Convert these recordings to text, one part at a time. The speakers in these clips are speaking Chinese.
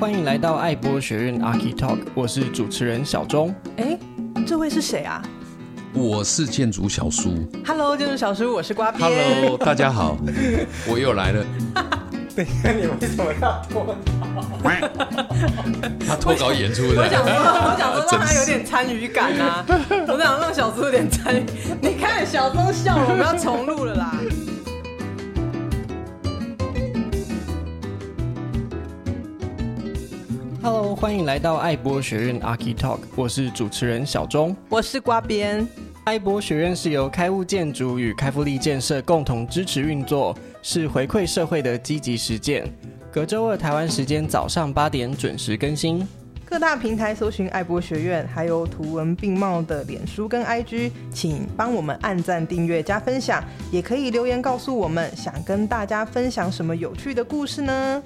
欢迎来到爱播学院 Archi Talk，我是主持人小钟。哎，这位是谁啊？我是建筑小叔。Hello，建筑小叔，我是瓜皮。Hello，大家好，我又来了。等一下，你为什么要脱稿？他脱稿演出的。我想说，我想说让他有点参与感啊。我想让小叔有点参与。你看小钟笑了，我们要重录了啦。Hello，欢迎来到爱博学院 Archi Talk，我是主持人小钟，我是瓜边。爱博学院是由开物建筑与开复力建设共同支持运作，是回馈社会的积极实践。隔周二台湾时间早上八点准时更新，各大平台搜寻爱博学院，还有图文并茂的脸书跟 IG，请帮我们按赞、订阅、加分享，也可以留言告诉我们，想跟大家分享什么有趣的故事呢？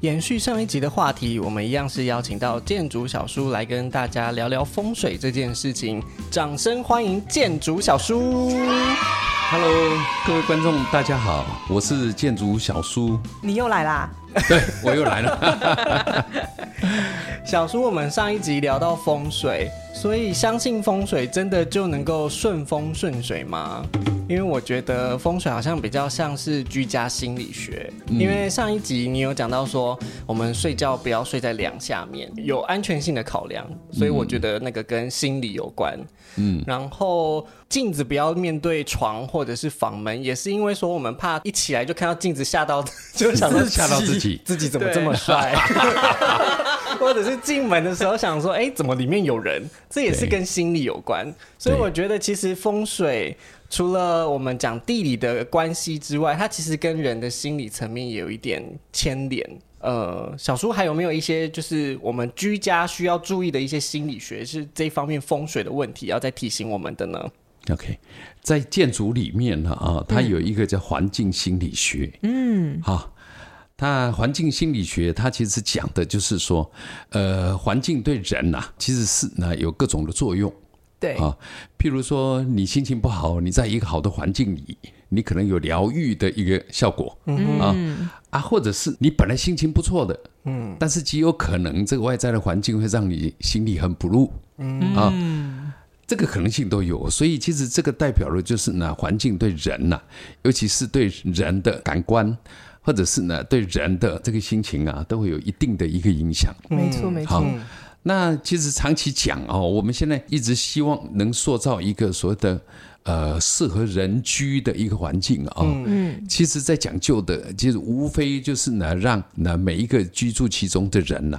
延续上一集的话题，我们一样是邀请到建筑小叔来跟大家聊聊风水这件事情。掌声欢迎建筑小叔！Hello，各位观众，大家好，我是建筑小叔。你又来啦？对，我又来了。小叔，我们上一集聊到风水，所以相信风水真的就能够顺风顺水吗？因为我觉得风水好像比较像是居家心理学，因为上一集你有讲到说，我们睡觉不要睡在梁下面，有安全性的考量，所以我觉得那个跟心理有关。嗯，然后镜子不要面对床或者是房门，也是因为说我们怕一起来就看到镜子吓到，就想到吓到自己，自己怎么这么帅，或者是进门的时候想说，哎，怎么里面有人？这也是跟心理有关，所以我觉得其实风水。除了我们讲地理的关系之外，它其实跟人的心理层面也有一点牵连。呃，小叔还有没有一些就是我们居家需要注意的一些心理学，是这方面风水的问题要再提醒我们的呢？OK，在建筑里面呢啊，它有一个叫环境心理学。嗯，好，它环境心理学它其实讲的就是说，呃，环境对人呐、啊，其实是呢有各种的作用。对。啊，譬如说你心情不好，你在一个好的环境里，你可能有疗愈的一个效果，嗯。啊啊，或者是你本来心情不错的，嗯，但是极有可能这个外在的环境会让你心里很不入，嗯。啊，这个可能性都有，所以其实这个代表的就是呢，环境对人呐、啊，尤其是对人的感官，或者是呢对人的这个心情啊，都会有一定的一个影响，没错没错。那其实长期讲哦，我们现在一直希望能塑造一个所谓的呃适合人居的一个环境啊。嗯，其实在讲究的，其实无非就是呢，让那每一个居住其中的人呐。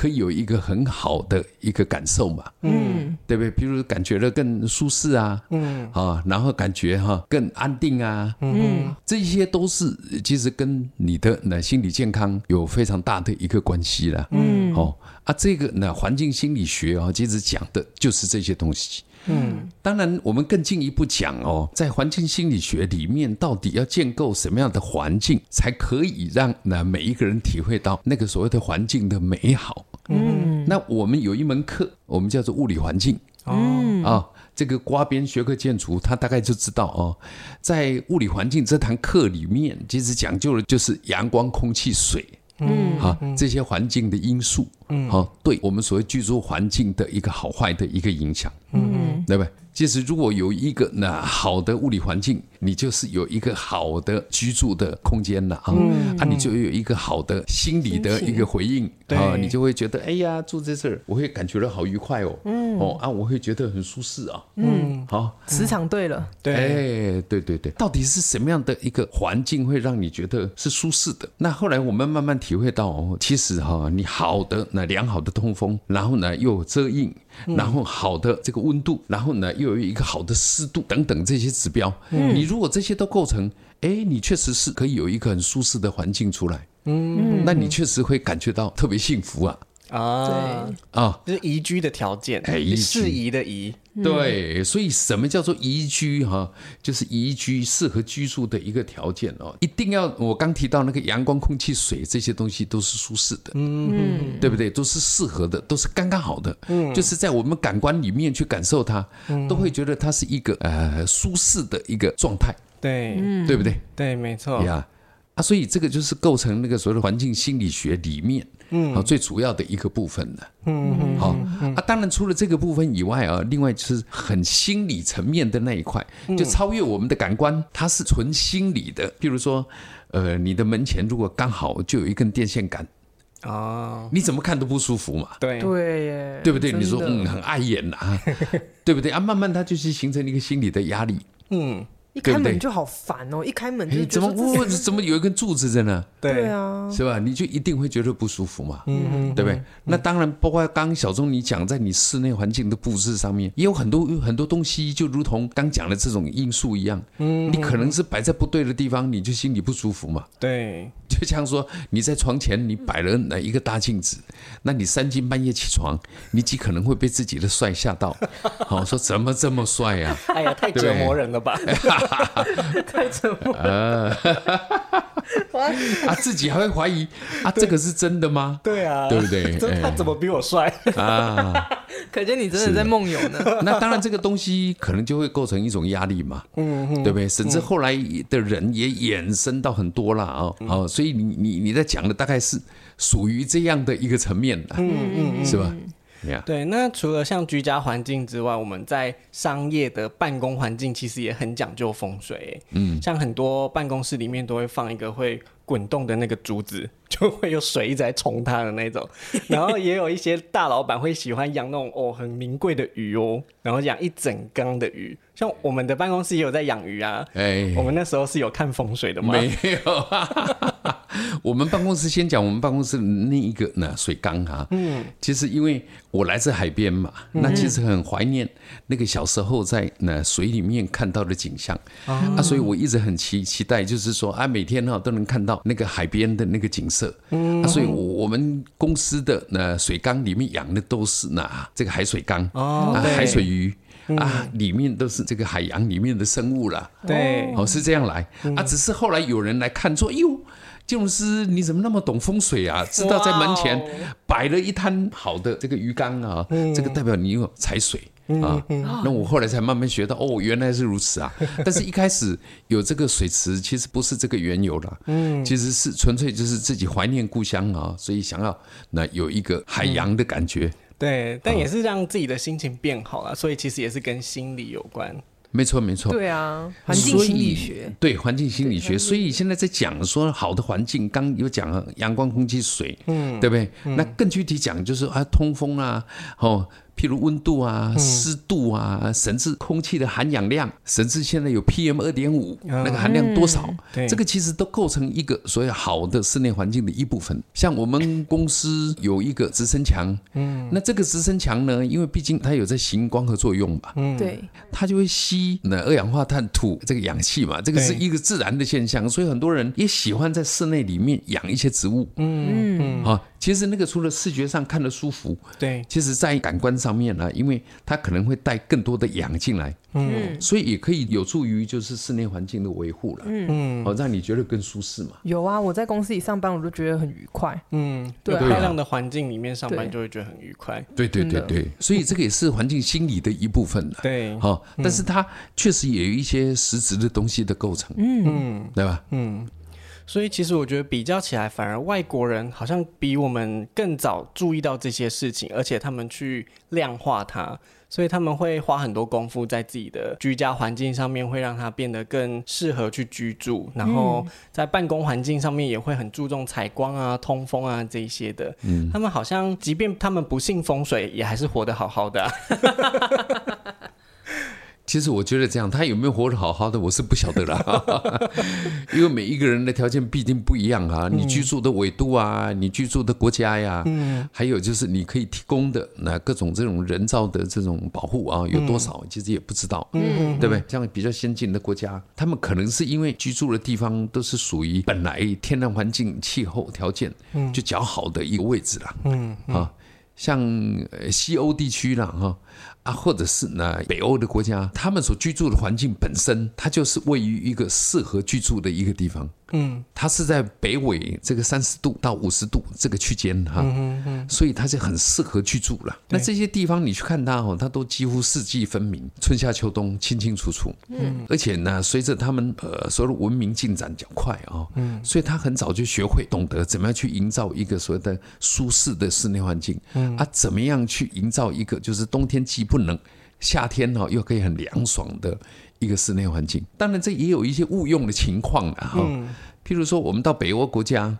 可以有一个很好的一个感受嘛，嗯，对不对？比如感觉的更舒适啊，嗯，啊，然后感觉哈更安定啊，嗯，这些都是其实跟你的那心理健康有非常大的一个关系了，嗯，哦，啊，这个那环境心理学啊，其实讲的就是这些东西。嗯，当然，我们更进一步讲哦，在环境心理学里面，到底要建构什么样的环境，才可以让那每一个人体会到那个所谓的环境的美好？嗯，那我们有一门课，我们叫做物理环境。哦，啊，这个瓜边学科建筑，他大概就知道哦，在物理环境这堂课里面，其实讲究的就是阳光、空气、水。嗯，啊，这些环境的因素，嗯，好，对我们所谓居住环境的一个好坏的一个影响，嗯，对不对？其实，如果有一个那好的物理环境，你就是有一个好的居住的空间了啊，啊，你就有一个好的心理的一个回应啊，你就会觉得，哎呀，住在这儿，我会感觉到好愉快哦，嗯，哦啊，我会觉得很舒适啊，嗯，好，磁场对了，对，哎，对对对，到底是什么样的一个环境会让你觉得是舒适的？那后来我们慢慢体会到，哦，其实哈，你好的那良好的通风，然后呢又有遮荫。然后好的这个温度，然后呢又有一个好的湿度等等这些指标，嗯，你如果这些都构成，哎，你确实是可以有一个很舒适的环境出来，嗯，那你确实会感觉到特别幸福啊。啊，对。啊，就是宜居的条件，哎，适宜的宜，对，所以什么叫做宜居哈？就是宜居适合居住的一个条件哦，一定要我刚提到那个阳光、空气、水这些东西都是舒适的，嗯，对不对？都是适合的，都是刚刚好的，嗯，就是在我们感官里面去感受它，都会觉得它是一个呃舒适的一个状态，对，对不对？对，没错，呀，啊，所以这个就是构成那个所谓的环境心理学里面。嗯，好，最主要的一个部分了。嗯嗯，好啊，当然除了这个部分以外啊，另外就是很心理层面的那一块，就超越我们的感官，它是纯心理的。譬如说，呃，你的门前如果刚好就有一根电线杆。哦，你怎么看都不舒服嘛？对对耶，对不对？你说嗯，很碍眼呐，对不对啊？慢慢它就是形成一个心理的压力，嗯。一开门就好烦哦！一开门就怎么我？怎么有一根柱子在那？对啊，是吧？你就一定会觉得不舒服嘛，嗯，对不对？那当然，包括刚刚小钟你讲，在你室内环境的布置上面，也有很多很多东西，就如同刚讲的这种因素一样，嗯，你可能是摆在不对的地方，你就心里不舒服嘛。对，就像说你在床前你摆了哪一个大镜子，那你三更半夜起床，你极可能会被自己的帅吓到，好说怎么这么帅呀？哎呀，太折磨人了吧！太沉默了啊！自己还会怀疑啊，这个是真的吗？对啊，对不对？他怎么比我帅啊？可见你真的在梦游呢。那当然，这个东西可能就会构成一种压力嘛，嗯，对不对？甚至后来的人也衍生到很多了啊，好，所以你你你在讲的大概是属于这样的一个层面的，嗯嗯，是吧？Yeah. 对，那除了像居家环境之外，我们在商业的办公环境其实也很讲究风水。嗯，像很多办公室里面都会放一个会滚动的那个竹子，就会有水一直在冲它的那种。然后也有一些大老板会喜欢养那种哦很名贵的鱼哦，然后养一整缸的鱼。像我们的办公室也有在养鱼啊。哎，我们那时候是有看风水的吗？没有啊。我们办公室先讲我们办公室那一个那水缸哈，嗯，其实因为我来自海边嘛，那其实很怀念那个小时候在那水里面看到的景象。啊，所以我一直很期期待，就是说啊，每天哈都能看到那个海边的那个景色，嗯，所以我们公司的那水缸里面养的都是那这个海水缸啊，海水鱼啊，里面都是这个海洋里面的生物了，对，哦是这样来。啊，只是后来有人来看说，哎呦。建筑师，你怎么那么懂风水啊？知道在门前摆了一滩好的这个鱼缸啊，这个代表你有财水啊。那我后来才慢慢学到，哦，原来是如此啊。但是一开始有这个水池，其实不是这个缘由啦。嗯，其实是纯粹就是自己怀念故乡啊，所以想要那有一个海洋的感觉。对，但也是让自己的心情变好了，所以其实也是跟心理有关。没错，没错。对啊，环境心理学。对，环境心理学。所以现在在讲说好的环境，刚有讲阳光、空气、水，嗯，对不对？嗯、那更具体讲就是啊，通风啊，哦。譬如温度啊、湿度啊，甚至空气的含氧量，甚至现在有 PM 二点五那个含量多少，这个其实都构成一个所谓好的室内环境的一部分。像我们公司有一个直升墙，嗯，那这个直升墙呢，因为毕竟它有在行光合作用嘛，嗯，对，它就会吸那二氧化碳吐这个氧气嘛，这个是一个自然的现象，所以很多人也喜欢在室内里面养一些植物，嗯。嗯，啊。其实那个除了视觉上看得舒服，对，其实在感官上面呢，因为它可能会带更多的氧进来，嗯，所以也可以有助于就是室内环境的维护了，嗯，哦让你觉得更舒适嘛。有啊，我在公司里上班，我都觉得很愉快，嗯，对，漂亮的环境里面上班就会觉得很愉快，对对对对，所以这个也是环境心理的一部分了，对，好，但是它确实也有一些实质的东西的构成，嗯，对吧？嗯。所以其实我觉得比较起来，反而外国人好像比我们更早注意到这些事情，而且他们去量化它，所以他们会花很多功夫在自己的居家环境上面，会让它变得更适合去居住。然后在办公环境上面也会很注重采光啊、通风啊这一些的。嗯，他们好像即便他们不信风水，也还是活得好好的啊。其实我觉得这样，他有没有活得好好的，我是不晓得啦。因为每一个人的条件必定不一样啊，你居住的纬度啊，你居住的国家呀，还有就是你可以提供的那各种这种人造的这种保护啊，有多少，其实也不知道，对不对？像比较先进的国家，他们可能是因为居住的地方都是属于本来天然环境、气候条件就较好的一个位置了，嗯啊。像西欧地区啦，哈啊，或者是呢北欧的国家，他们所居住的环境本身，它就是位于一个适合居住的一个地方。嗯，它是在北纬这个三十度到五十度这个区间哈，嗯嗯，所以它就很适合居住了。那这些地方你去看它哦，它都几乎四季分明，春夏秋冬清清楚楚。嗯，而且呢，随着他们呃所谓的文明进展较快啊，嗯，所以他很早就学会懂得怎么样去营造一个所谓的舒适的室内环境，嗯，啊，怎么样去营造一个就是冬天既不冷，夏天哈又可以很凉爽的一个室内环境。当然，这也有一些误用的情况啊，哈。譬如说，我们到北欧国家，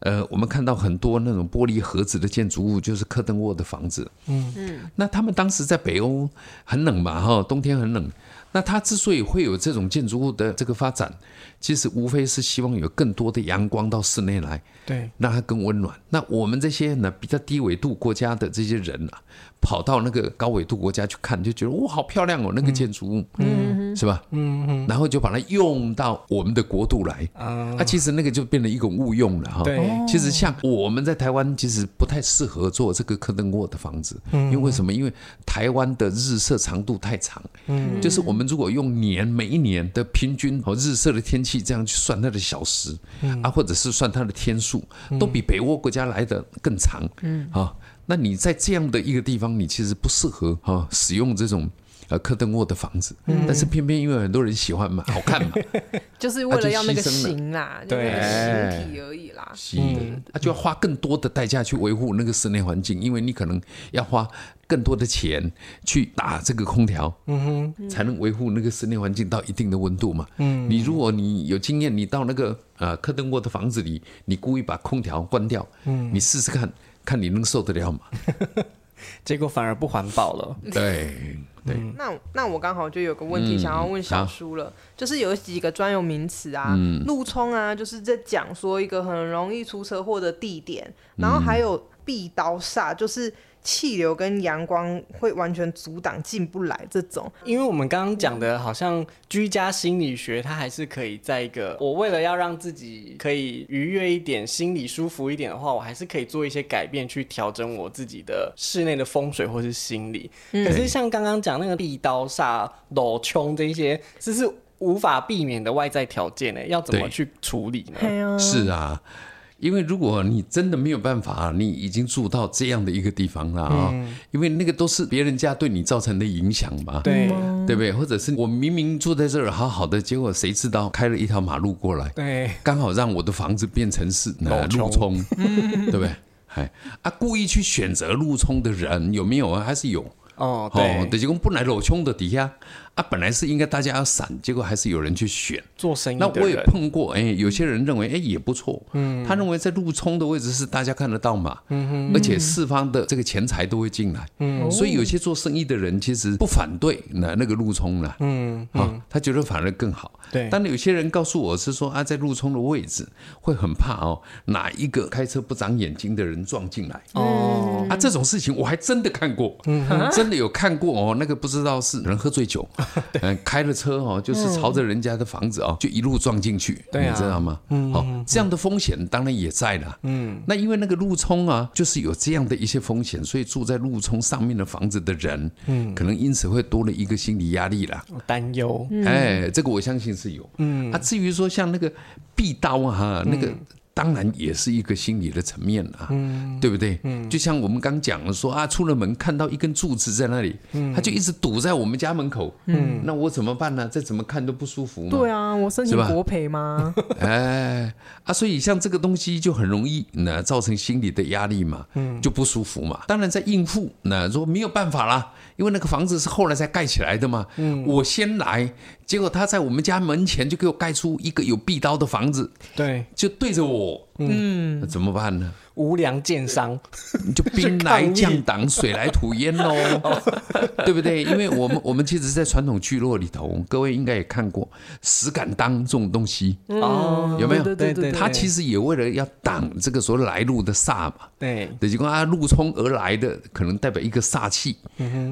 呃，我们看到很多那种玻璃盒子的建筑物，就是科登沃的房子。嗯嗯，那他们当时在北欧很冷嘛，哈，冬天很冷。那它之所以会有这种建筑物的这个发展，其实无非是希望有更多的阳光到室内来，对，让它更温暖。那我们这些呢，比较低纬度国家的这些人啊，跑到那个高纬度国家去看，就觉得哇，好漂亮哦，那个建筑物，嗯，是吧？嗯嗯，然后就把它用到我们的国度来，啊，其实那个就变成一种误用了哈。对，其实像我们在台湾，其实不太适合做这个科登沃的房子，因为为什么？因为台湾的日射长度太长，嗯，就是我们。如果用年每一年的平均和日射的天气这样去算它的小时，啊，或者是算它的天数，都比北欧国家来的更长，嗯，啊，那你在这样的一个地方，你其实不适合哈使用这种呃科登沃的房子，但是偏偏因为很多人喜欢嘛，好看嘛，就是为了要那个形啦，对，形体而已啦，嗯，他就要花更多的代价去维护那个室内环境，因为你可能要花。更多的钱去打这个空调，嗯哼，才能维护那个室内环境到一定的温度嘛。嗯，你如果你有经验，你到那个呃科登沃的房子里，你故意把空调关掉，嗯，你试试看看你能受得了吗？结果反而不环保了。对对。那那我刚好就有个问题想要问小叔了，就是有几个专有名词啊，路冲啊，就是在讲说一个很容易出车祸的地点，然后还有壁刀煞，就是。气流跟阳光会完全阻挡进不来，这种，因为我们刚刚讲的，好像居家心理学，它还是可以在一个我为了要让自己可以愉悦一点，心里舒服一点的话，我还是可以做一些改变去调整我自己的室内的风水或是心理。嗯、可是像刚刚讲那个壁刀煞、裸冲这些，这是无法避免的外在条件呢，要怎么去处理呢？是啊。因为如果你真的没有办法，你已经住到这样的一个地方了啊，嗯、因为那个都是别人家对你造成的影响嘛，对对不对？或者是我明明住在这儿好好的，结果谁知道开了一条马路过来，对，刚好让我的房子变成是路冲，对不对？哎啊，故意去选择路冲的人有没有啊？还是有哦，对，对，结果不来路冲的底下。啊，本来是应该大家要闪，结果还是有人去选。做生意。那我也碰过，哎，有些人认为，哎，也不错。嗯，他认为在路冲的位置是大家看得到嘛，嗯哼，而且四方的这个钱财都会进来，嗯，所以有些做生意的人其实不反对那那个路冲了，嗯，啊，他觉得反而更好。对，但有些人告诉我是说啊，在路冲的位置会很怕哦，哪一个开车不长眼睛的人撞进来。哦，啊，这种事情我还真的看过，嗯，真的有看过哦，那个不知道是人喝醉酒。嗯，开了车哦，就是朝着人家的房子哦，就一路撞进去，你知道吗？嗯，好，这样的风险当然也在了。嗯，那因为那个路冲啊，就是有这样的一些风险，所以住在路冲上面的房子的人，嗯，可能因此会多了一个心理压力啦，担忧。哎，这个我相信是有。嗯，啊，至于说像那个壁刀啊，那个。当然也是一个心理的层面啊，嗯、对不对？嗯、就像我们刚讲的说啊，出了门看到一根柱子在那里，嗯、他就一直堵在我们家门口，嗯、那我怎么办呢？再怎么看都不舒服嘛。对啊，我申请国赔吗？哎啊，所以像这个东西就很容易那造成心理的压力嘛，嗯、就不舒服嘛。当然在应付，那说没有办法啦，因为那个房子是后来才盖起来的嘛，嗯、我先来。结果他在我们家门前就给我盖出一个有壁刀的房子，对，就对着我，嗯，那怎么办呢？无良建商，你 就兵来将挡，水来土掩喽，对不对？因为我们我们其实，在传统聚落里头，各位应该也看过石敢当这种东西哦，有没有？对对对，他其实也为了要挡这个所谓来路的煞嘛，对，等于说啊，路冲而来的可能代表一个煞气，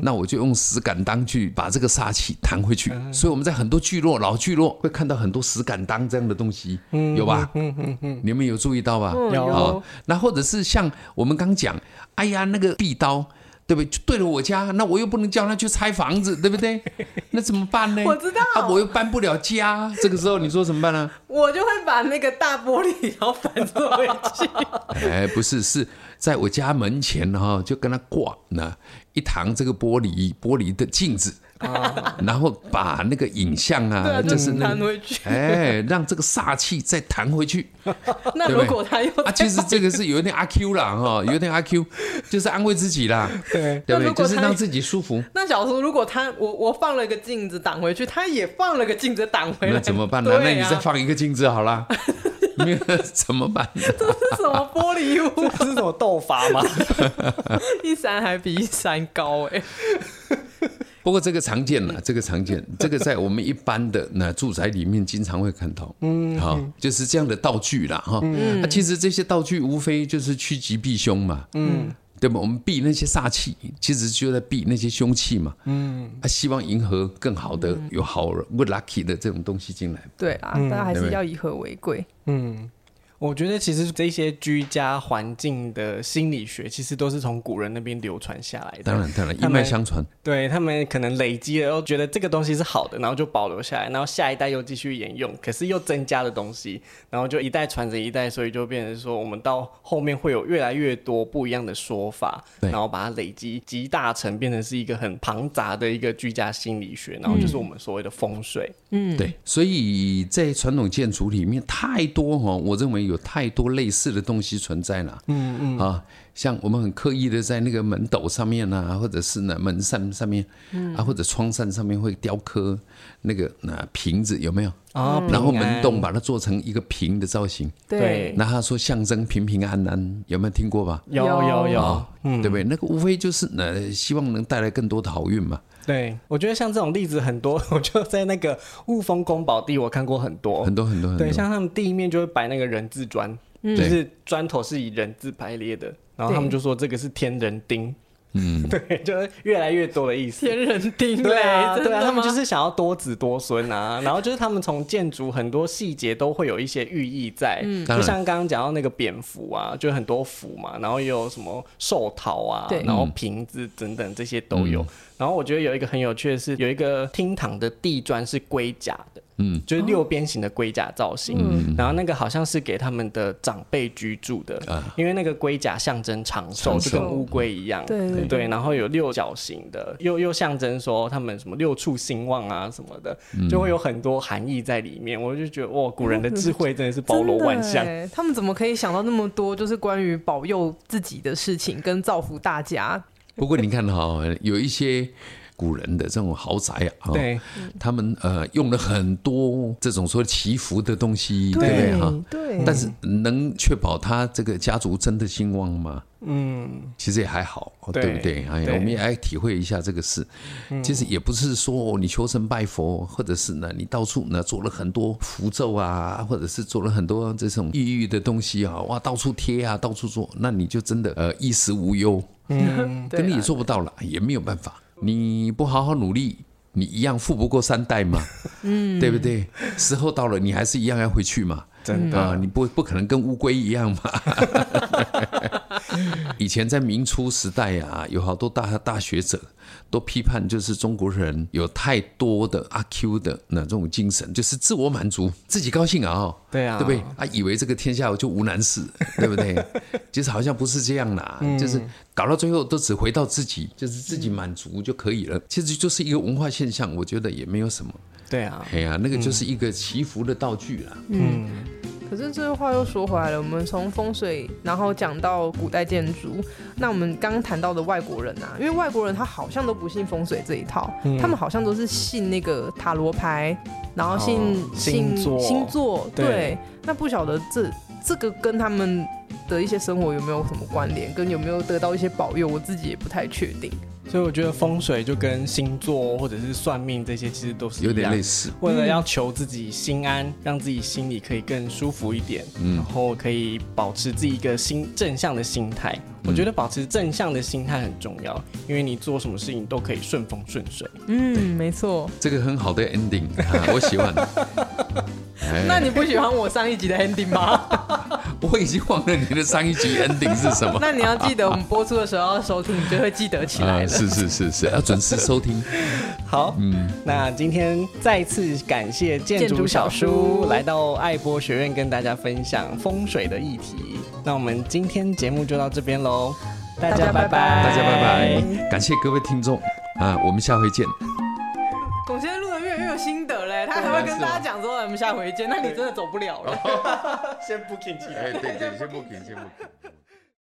那我就用石敢当去把这个煞气弹回去。所以我们在很多聚落老聚落会看到很多石敢当这样的东西，有吧？嗯嗯嗯，你们有注意到吧？有，然后。或者是像我们刚讲，哎呀，那个壁刀，对不对？就对了我家，那我又不能叫他去拆房子，对不对？那怎么办呢？我知道，啊，我又搬不了家，这个时候你说怎么办呢？我就会把那个大玻璃然后反坐回去。哎，不是，是在我家门前哈，就跟他挂那一堂这个玻璃玻璃的镜子。啊，然后把那个影像啊，就是弹回去，哎，让这个煞气再弹回去。那如果他又啊，其实这个是有点阿 Q 啦，哈，有点阿 Q，就是安慰自己啦，对对不对？就是让自己舒服。那小叔，如果他我我放了个镜子挡回去，他也放了个镜子挡回来，那怎么办呢？那你再放一个镜子好啦，没有怎么办？这是什么玻璃屋？这是什么斗法吗？一山还比一山高哎。不过这个常见了，这个常见，这个在我们一般的那住宅里面经常会看到，嗯，好，就是这样的道具啦，哈，嗯，那其实这些道具无非就是趋吉避凶嘛，嗯，对吧？我们避那些煞气，其实就在避那些凶气嘛，嗯，啊，希望迎合更好的、有好 good lucky 的这种东西进来，对啊，大家还是要以和为贵，嗯。我觉得其实这些居家环境的心理学，其实都是从古人那边流传下来的。当然，当然，一脉相传。对，他们可能累积了，又觉得这个东西是好的，然后就保留下来，然后下一代又继续沿用，可是又增加的东西，然后就一代传着一代，所以就变成说，我们到后面会有越来越多不一样的说法，然后把它累积集大成，变成是一个很庞杂的一个居家心理学，然后就是我们所谓的风水。嗯，对。所以在传统建筑里面，太多哈，我认为。有太多类似的东西存在了，嗯嗯啊，像我们很刻意的在那个门斗上面啊，或者是呢门扇上面，啊或者窗扇上面会雕刻那个那瓶子有没有啊？然后门洞把它做成一个瓶的造型，对，那他说象征平平安安，有没有听过吧？有有有，对不对？那个无非就是呢，希望能带来更多的好运嘛。对，我觉得像这种例子很多，我就在那个雾峰宫保地，我看过很多。很多很多。对，像他们地面就会摆那个人字砖，嗯、就是砖头是以人字排列的，然后他们就说这个是天人丁。嗯，对，就是越来越多的意思。天人丁，对啊，对啊，他们就是想要多子多孙啊。然后就是他们从建筑很多细节都会有一些寓意在，嗯、就像刚刚讲到那个蝙蝠啊，就很多蝠嘛，然后也有什么寿桃啊，对然后瓶子等等这些都有。嗯、然后我觉得有一个很有趣的是，有一个厅堂的地砖是龟甲的。嗯，就是六边形的龟甲造型，嗯，然后那个好像是给他们的长辈居住的，啊，因为那个龟甲象征长寿，就跟乌龟一样，对对，然后有六角形的，又又象征说他们什么六畜兴旺啊什么的，就会有很多含义在里面。我就觉得哇，古人的智慧真的是包罗万象，他们怎么可以想到那么多，就是关于保佑自己的事情跟造福大家。不过你看哈，有一些。古人的这种豪宅啊，对，他们呃用了很多这种说祈福的东西，对不对哈？对。但是能确保他这个家族真的兴旺吗？嗯，其实也还好，对不对？哎，我们也来体会一下这个事。其实也不是说你求神拜佛，或者是呢你到处呢做了很多符咒啊，或者是做了很多这种抑郁的东西啊，哇，到处贴啊，到处做，那你就真的呃衣食无忧。嗯，跟你也做不到了，也没有办法。你不好好努力，你一样富不过三代嘛，嗯，对不对？时候到了，你还是一样要回去嘛，真的，你不不可能跟乌龟一样嘛。以前在明初时代啊，有好多大大学者。都批判，就是中国人有太多的阿 Q 的那这种精神，就是自我满足，自己高兴啊、哦，对啊，对不对？啊，以为这个天下就无难事，对不对？其实好像不是这样啦，嗯、就是搞到最后都只回到自己，就是自己满足就可以了。其实就是一个文化现象，我觉得也没有什么。对啊，哎呀，那个就是一个祈福的道具啦。嗯。可是这个话又说回来了，我们从风水，然后讲到古代建筑，那我们刚刚谈到的外国人啊，因为外国人他好像都不信风水这一套，嗯、他们好像都是信那个塔罗牌，然后信、哦、信星座，星座对。对，那不晓得这这个跟他们的一些生活有没有什么关联，跟有没有得到一些保佑，我自己也不太确定。所以我觉得风水就跟星座或者是算命这些其实都是有点类似，为了要求自己心安，让自己心里可以更舒服一点，嗯，然后可以保持自己一个心正向的心态。我觉得保持正向的心态很重要，因为你做什么事情都可以顺风顺水。嗯，没错，这个很好的 ending，我喜欢。那你不喜欢我上一集的 ending 吗？我已经忘了你的上一集 ending 是什么。那你要记得，我们播出的时候要收听，你就会记得起来了。是是是是，要准时收听。好，嗯，那今天再次感谢建筑小叔来到爱播学院跟大家分享风水的议题。那我们今天节目就到这边喽，大家拜拜，大家拜拜，感谢各位听众啊，我们下回见。跟大家讲说我们下回见，那你真的走不了了。先不客气，哎，对对，先不客气，先不客气。